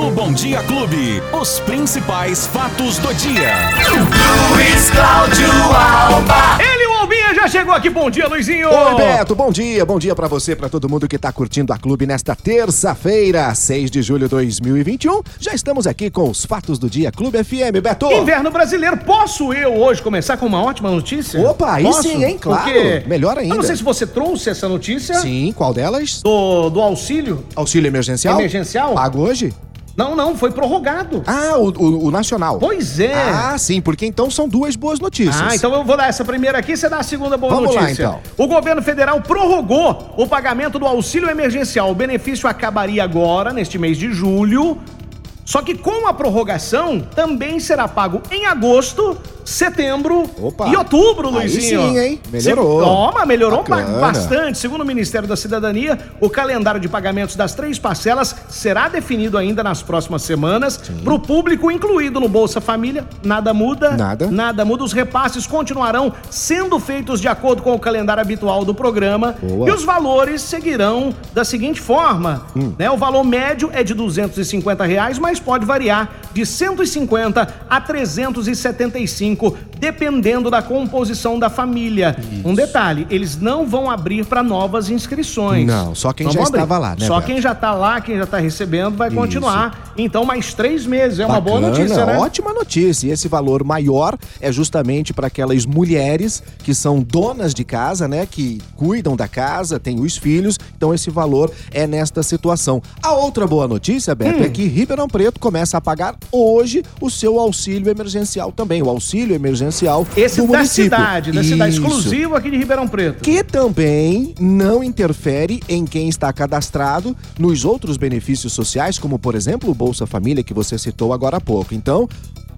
No Bom Dia Clube, os principais fatos do dia. Luiz Cláudio Alba. Ele, o Albinha, já chegou aqui. Bom dia, Luizinho. Oi, Beto, bom dia, bom dia pra você, pra todo mundo que tá curtindo a clube nesta terça-feira, 6 de julho de 2021. Já estamos aqui com os fatos do dia Clube FM, Beto. Inverno brasileiro, posso eu hoje começar com uma ótima notícia? Opa, aí Posso? sim, hein? Claro. Porque Melhor ainda. Eu não sei se você trouxe essa notícia Sim, qual delas? do, do auxílio. Auxílio emergencial? Emergencial? Pago hoje? Não, não, foi prorrogado. Ah, o, o- o nacional. Pois é. Ah, sim, porque então são duas boas notícias. Ah, então eu vou dar essa primeira aqui, você dá a segunda boa Vamos lá, notícia. então. O governo federal prorrogou o pagamento do auxílio emergencial. O benefício acabaria agora, neste mês de julho. Só que com a prorrogação, também será pago em agosto, setembro Opa. e outubro, Aí Luizinho. sim, hein? Melhorou. Toma, melhorou Bacana. bastante. Segundo o Ministério da Cidadania, o calendário de pagamentos das três parcelas será definido ainda nas próximas semanas. Para o público incluído no Bolsa Família, nada muda. Nada. Nada muda. Os repasses continuarão sendo feitos de acordo com o calendário habitual do programa. Boa. E os valores seguirão da seguinte forma: Hum. né? O valor médio é de 250 reais, mas pode variar de 150 a 375, Pernambuco dependendo da composição da família. Um detalhe: eles não vão abrir para novas inscrições. Não, só quem Não já estava lá, né, Só Beto? quem já está lá, quem já está recebendo, vai Isso. continuar. Então, mais três meses. É uma boa Bacana, notícia, né? Ótima notícia. E esse valor maior é justamente para aquelas mulheres que são donas de casa, né? Que cuidam da casa, têm os filhos. Então esse valor é nesta situação. A outra boa notícia, Beto, Hum. é que Ribeirão Preto começa a pagar hoje o seu auxílio emergencial também. O auxílio emergencial Esse do da município. cidade, da cidade, Isso. exclusivo aqui de Ribeirão Preto. Que também não interfere em quem está cadastrado nos outros benefícios sociais, como por exemplo o Bolsa Família, que você citou agora há pouco. Então,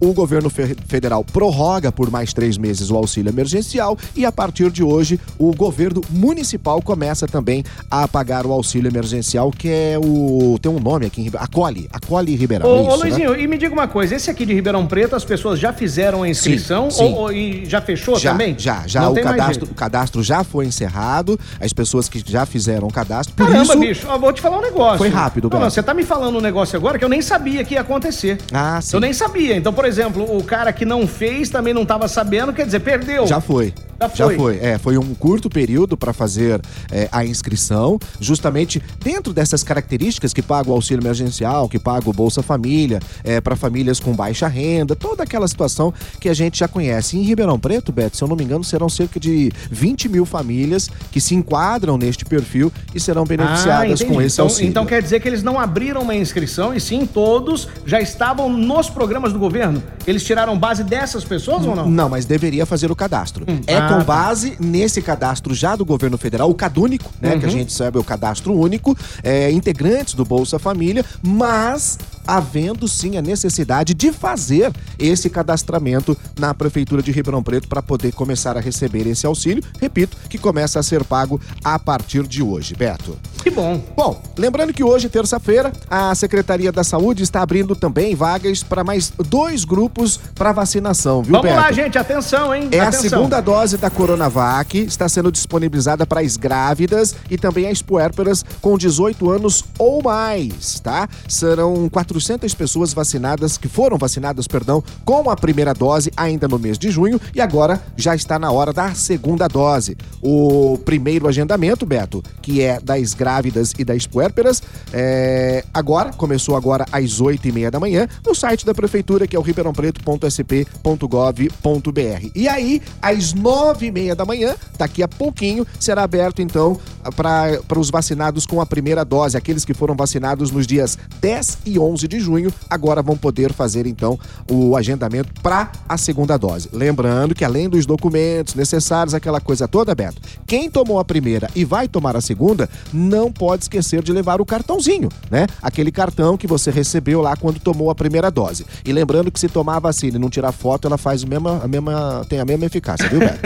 o governo fe- federal prorroga por mais três meses o auxílio emergencial e a partir de hoje o governo municipal começa também a pagar o auxílio emergencial, que é o. tem um nome aqui em Ribeirão. Acolhe, Acolhe Ribeirão. Ô, isso, ô né? Luizinho, e me diga uma coisa, esse aqui de Ribeirão Preto, as pessoas já fizeram a inscrição sim. Ou, ou- e já fechou Já, também? já, já Não o cadastro, o cadastro já foi encerrado, as pessoas que já fizeram o cadastro. Por Caramba, isso, bicho, ó, vou te falar um negócio. Foi rápido, Não, não, você tá me falando um negócio agora que eu nem sabia que ia acontecer. Ah, sim. Eu nem sabia. Então, por exemplo, o cara que não fez também não tava sabendo, quer dizer, perdeu. Já foi. Já foi. É, foi um curto período para fazer é, a inscrição, justamente dentro dessas características que paga o auxílio emergencial, que paga o Bolsa Família, é, para famílias com baixa renda, toda aquela situação que a gente já conhece. Em Ribeirão Preto, Beto, se eu não me engano, serão cerca de 20 mil famílias que se enquadram neste perfil e serão beneficiadas Ah, com esse então, auxílio. então quer dizer que eles não abriram uma inscrição e sim todos já estavam nos programas do governo? Eles tiraram base dessas pessoas ou não? Não, mas deveria fazer o cadastro. É Ah, com tá. base nesse cadastro já do governo federal, o CadÚnico, né? Uhum. Que a gente sabe é o cadastro único, é, integrantes do Bolsa Família, mas havendo sim a necessidade de fazer esse cadastramento na Prefeitura de Ribeirão Preto para poder começar a receber esse auxílio. Repito, que começa a ser pago a partir de hoje, Beto. Que bom. Bom, lembrando que hoje, terça-feira, a Secretaria da Saúde está abrindo também vagas para mais dois grupos para vacinação, viu, Vamos Beto? lá, gente, atenção, hein? É a Atenção. segunda dose da Coronavac, está sendo disponibilizada para as grávidas e também as puérperas com 18 anos ou mais, tá? Serão 400 pessoas vacinadas, que foram vacinadas, perdão, com a primeira dose ainda no mês de junho e agora já está na hora da segunda dose. O primeiro agendamento, Beto, que é das grávidas e das puérperas, é, agora, começou agora às 8 e meia da manhã, no site da prefeitura, que é o ribeirãopreto.sp.gov.br. E aí, às 9 e meia da manhã, daqui a pouquinho, será aberto então para os vacinados com a primeira dose. Aqueles que foram vacinados nos dias 10 e 11 de junho, agora vão poder fazer então o agendamento para a segunda dose. Lembrando que além dos documentos necessários, aquela coisa toda, Beto, quem tomou a primeira e vai tomar a segunda, não pode esquecer de levar o cartãozinho, né? Aquele cartão que você recebeu lá quando tomou a primeira dose. E lembrando que se tomar a vacina e não tirar foto, ela faz a mesma, a mesma, tem a mesma eficácia, viu, Beto?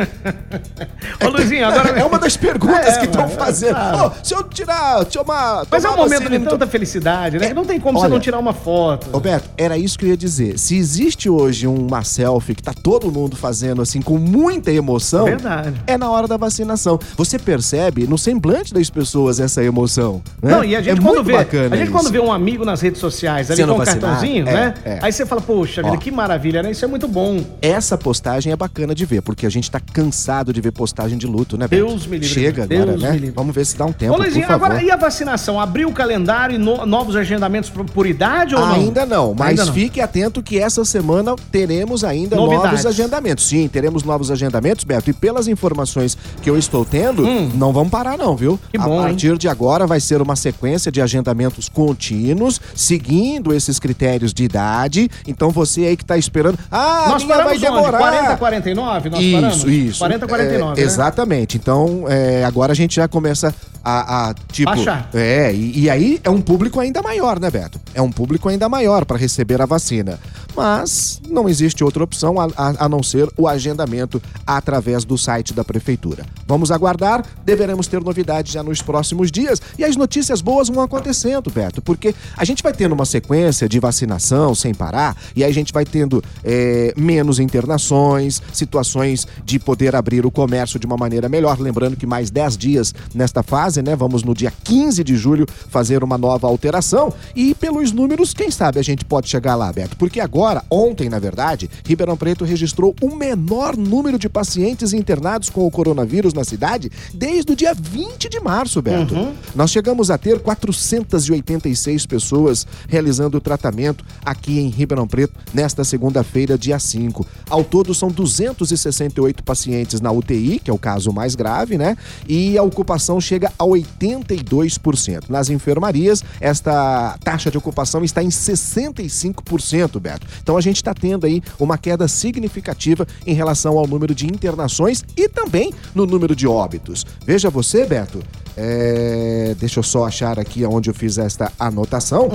Ô, Luizinho, agora. É uma das perguntas É, que estão mas- fazendo. ah. Ô, se eu tirar, tomar. Mas é um tomar momento vacina de tanta felicidade, né? É, não tem como você olha, não tirar uma uma foto. Roberto, era isso que eu ia dizer. Se existe hoje uma selfie que tá todo mundo fazendo assim com muita emoção, Verdade. é na hora da vacinação. Você percebe no semblante das pessoas essa emoção, né? Não, e a gente é quando muito vê, bacana a gente isso. quando vê um amigo nas redes sociais ali Sendo com um cartãozinho, é, né? é. Aí você fala, poxa vida, Ó. que maravilha, né? Isso é muito bom. Essa postagem é bacana de ver, porque a gente tá cansado de ver postagem de luto, né, Beto? Deus me livre. Chega Deus agora, né? Vamos ver se dá um tempo, Ô, Luizinho, agora e a vacinação? Abriu o calendário e no- novos agendamentos por, por idade ou não? Ainda não, mas Ainda não. fique atento que essa semana teremos ainda Novidades. novos agendamentos. Sim, teremos novos agendamentos, Beto. E pelas informações que eu estou tendo, não vamos parar não, viu? Hum. Que a bom, hein? partir de agora vai ser uma sequência de agendamentos contínuos, seguindo esses critérios de idade. Então você aí que tá esperando, ah, Nós a minha vai paramos onde? demorar. 40, 49? Nós isso, paramos? isso. 40, 49, É, né? Exatamente. Então, é, agora a gente já começa a, a, tipo. Baixar. É, e, e aí é um público ainda maior, né, Beto? É um público ainda maior para receber a vacina. Mas não existe outra opção a, a- a não ser o agendamento através do site da prefeitura. Vamos aguardar, deveremos ter novidades já nos próximos dias e as notícias boas vão acontecendo, Beto, porque a gente vai tendo uma sequência de vacinação sem parar e aí a gente vai tendo é, menos internações, situações de poder abrir o comércio de uma maneira melhor. Lembrando que mais 10 dias nesta fase, né? Vamos no dia 15 de julho fazer uma nova alteração e pelos números, quem sabe a gente pode chegar lá, Beto, porque agora, ontem, na verdade, Ribeirão Preto registrou o menor número de pacientes internados com o coronavírus na cidade desde o dia 20 de março, Beto. Nós chegamos a ter 486 pessoas realizando o tratamento aqui em Ribeirão Preto nesta segunda-feira, dia 5. Ao todo, são 268 pacientes na UTI, que é o caso mais grave, né? E a ocupação chega a 82%. Nas enfermarias, esta taxa de ocupação está em 65%, Beto. Então a gente está tendo aí uma queda significativa em relação ao número de internações e também no número de óbitos. Veja você, Beto, é, deixa eu só achar aqui onde eu fiz esta anotação.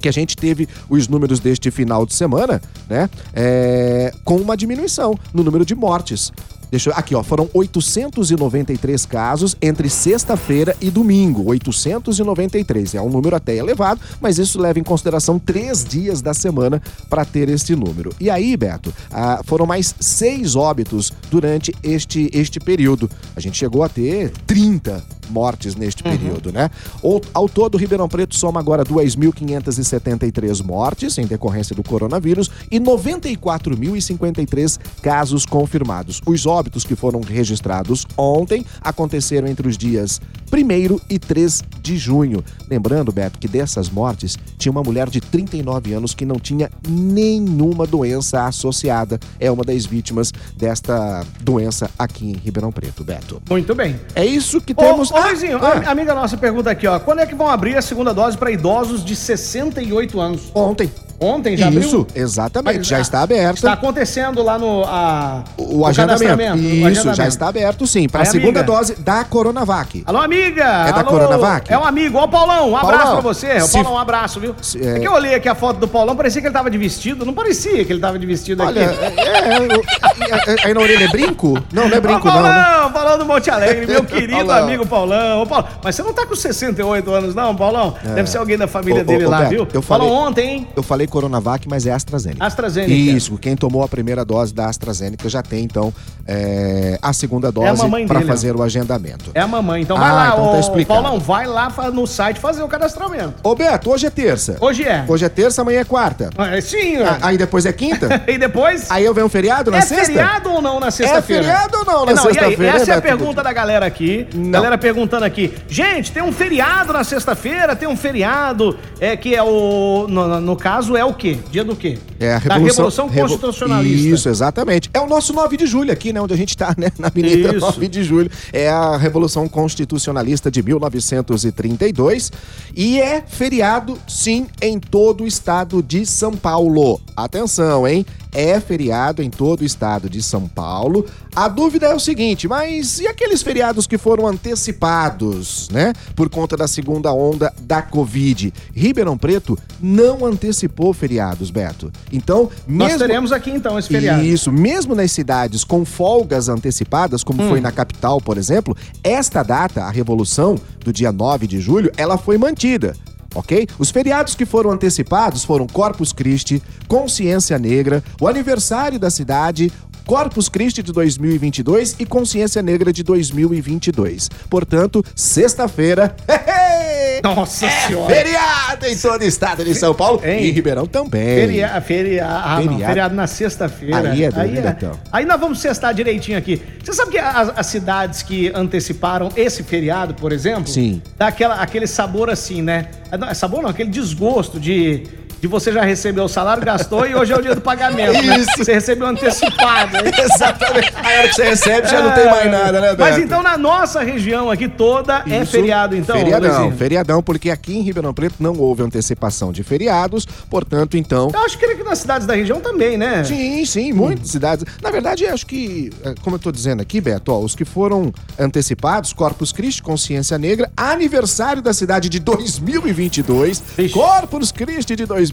Que a gente teve os números deste final de semana, né? é, com uma diminuição no número de mortes. Deixa eu, aqui, ó, foram 893 casos entre sexta-feira e domingo. 893. É um número até elevado, mas isso leva em consideração três dias da semana para ter este número. E aí, Beto, ah, foram mais seis óbitos durante este, este período. A gente chegou a ter 30 mortes neste período, né? Ou- Ao todo, Ribeirão Preto soma agora 2.573 mortes em decorrência do coronavírus e 94.053 casos confirmados. Os óbitos que foram registrados ontem aconteceram entre os dias 1 e 3 de junho. Lembrando, Beto, que dessas mortes tinha uma mulher de 39 anos que não tinha nenhuma doença associada. É uma das vítimas desta doença aqui em Ribeirão Preto, Beto. Muito bem. É isso que Ô, temos. ô, Luizinho, ah, amiga nossa pergunta aqui, ó. Quando é que vão abrir a segunda dose para idosos de 68 anos? Ontem. Ontem já abriu? Isso, exatamente. Mas, já ah, está aberta. Está acontecendo lá no a, O, agendamento. cadastramento, o Isso, agendamento. já está aberto sim. Para a segunda amiga. dose da Coronavac. Alô, amiga! É da Alô, Coronavac? É um amigo. Ó, o Paulão, um abraço Paulão, pra você. Ô, se- Paulão, um abraço, viu? se- é... é- que eu olhei aqui a foto do Paulão, parecia que ele tava de vestido. Não parecia que ele tava de vestido Olha, aqui. é, é, eu- é- aí na orelha é brinco? Não, não é brinco Ô, não, né? Paulão, Paulão do Monte Alegre, meu querido Paulão. amigo Paulão. Ô, Paulo, mas você não tá com 68 anos, não, Paulão? Deve ser alguém da família Ô, dele ô, lá, Beto, viu? eu Falou falei- ontem, hein? Eu falei Coronavac, mas é AstraZeneca. AstraZeneca. Isso, quem tomou a primeira dose da AstraZeneca já tem, então, é, a segunda dose mamãe para ó. fazer o agendamento. É a mamãe. Então Ah, vai lá, então tá explicado. Paulão, vai lá no site fazer o cadastramento. Ô Beto, hoje é terça. Hoje é. Hoje é terça, amanhã é quarta. Ah, Sim, Ah, Aí depois é quinta? E depois? Aí eu venho um feriado na é sexta? feriado ou não na sexta-feira? feriado ou não na sexta-feira, Essa é a pergunta da galera aqui. Não. Galera perguntando aqui. Gente, tem um feriado na sexta-feira? Tem um feriado é, que é o. No- no caso, é o quê? Dia do quê? É a Da Revolução, Revolução Revo- Constitucionalista. Isso, exatamente. É o nosso 9 de julho aqui, né? Onde a gente tá, né? Na Avenida Isso. 9 de julho. É a Revolução Constitucionalista de 1932. E é feriado, sim, em todo o estado de São Paulo. Atenção, hein? É feriado em todo o estado de São Paulo. A dúvida é o seguinte, mas e aqueles feriados que foram antecipados, né? Por conta da segunda onda da Covid? Ribeirão Preto não antecipou feriados, Beto. Então, Nós mesmo... teremos aqui então esse feriado. Isso, mesmo nas cidades com folgas antecipadas, como Hum. foi na capital, por exemplo, esta data, a revolução do dia 9 de julho, ela foi mantida. Ok? Os feriados que foram antecipados foram Corpus Christi, Consciência Negra, o aniversário da cidade, Corpus Christi de 2022 e Consciência Negra de 2022. Portanto, sexta-feira. Nossa é senhora. Feriado em todo o estado de São Paulo Hein? e em Ribeirão também. Feria, feria, ah, não, Feriado. feriado na sexta-feira. Aí é doido, Betão. Aí nós vamos sextar direitinho aqui. Você sabe que as, as cidades que anteciparam esse feriado, por exemplo, Sim. dá aquela, aquele sabor assim, né? Ah, não, Sabor não, aquele desgosto de, de você já recebeu o salário, gastou e hoje é o dia do pagamento. né? Isso. Você recebeu antecipado. Exatamente. A hora que você recebe já não tem mais nada, né, Beto? Mas então na nossa região aqui toda é Isso. feriado, então. Feriadão, Luizinho? feriadão, porque aqui em Ribeirão Preto não houve antecipação de feriados, portanto, então. Eu acho que aqui nas cidades da região também, né? Sim, sim, muitas cidades. Na verdade, acho que, eh, como eu tô dizendo aqui, Beto, ó, os que foram antecipados, Corpus Christi, Consciência Negra, aniversário da cidade de 2022, Ixi. Corpus Christi de 2022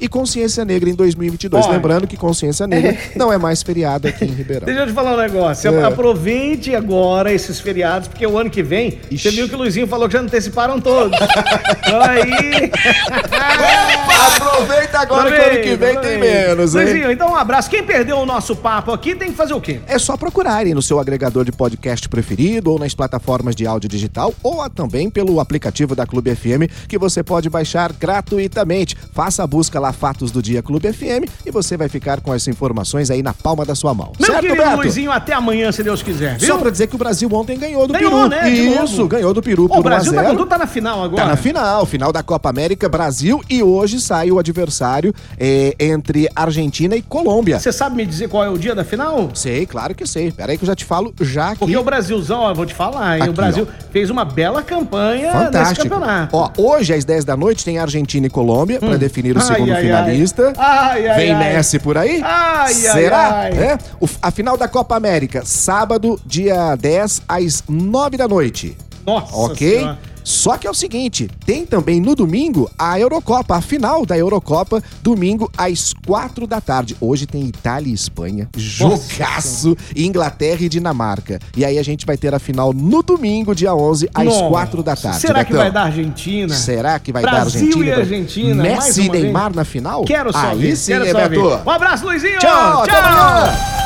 e Consciência Negra em 2022. Olha. Lembrando que Consciência Negra não é mais feriado aqui em Ribeirão. Deixa eu te falar um negócio. É. Aproveite agora esses feriados, porque o ano que vem, Ixi. você viu que o Luizinho falou que já anteciparam todos. então aí. Aproveita agora que o ano que vem tem menos, hein? Luizinho, então um abraço. Quem perdeu o nosso papo aqui tem que fazer o quê? É só procurarem no seu agregador de podcast preferido ou nas plataformas de áudio digital ou também pelo aplicativo da Clube FM que você pode baixar gratuitamente. Faça a busca lá Fatos do Dia Clube FM e você vai ficar com as informações aí na palma da sua mão. Meu certo, querido Beto? Luizinho, até amanhã, se Deus quiser, viu? Só pra dizer que o Brasil ontem ganhou do Ganhou, Peru. né, Isso, ganhou do Peru Ô, por o Brasil 1 tá, a 0. com tudo, tá na final agora. Tá na final, final da Copa América, Brasil e hoje sai o adversário eh, entre Argentina e Colômbia. Você sabe me dizer qual é o dia da final? Sei, claro que sei. Pera aí que eu já te falo já aqui. Porque o Brasilzão, ó, vou te falar, hein? Aqui, o Brasil fez uma bela campanha nesse Fantástico. campeonato. Ó, hoje às 10 da noite tem Argentina e Colômbia pra definir o Ai, segundo ai, finalista. ai. Vem. Messi por aí? Ai, ai, Será? É? O- a final da Copa América, sábado, dia 10, às 9 da noite. Nossa ok? Senhora. Só que é o seguinte, tem também no domingo a Eurocopa, a final da Eurocopa, domingo às 4 da tarde. Hoje tem Itália e Espanha, jogaço, Inglaterra e Dinamarca. E aí a gente vai ter a final no domingo, dia 11, às Nossa. 4 da tarde. Será que Betão. vai dar Argentina? Será que vai dar Brasil Argentina? e Argentina, Messi e vez? Neymar na final? Quero só Aí ver, sim, quero hein, só ver. Um abraço, Luizinho! Tchau, até amanhã!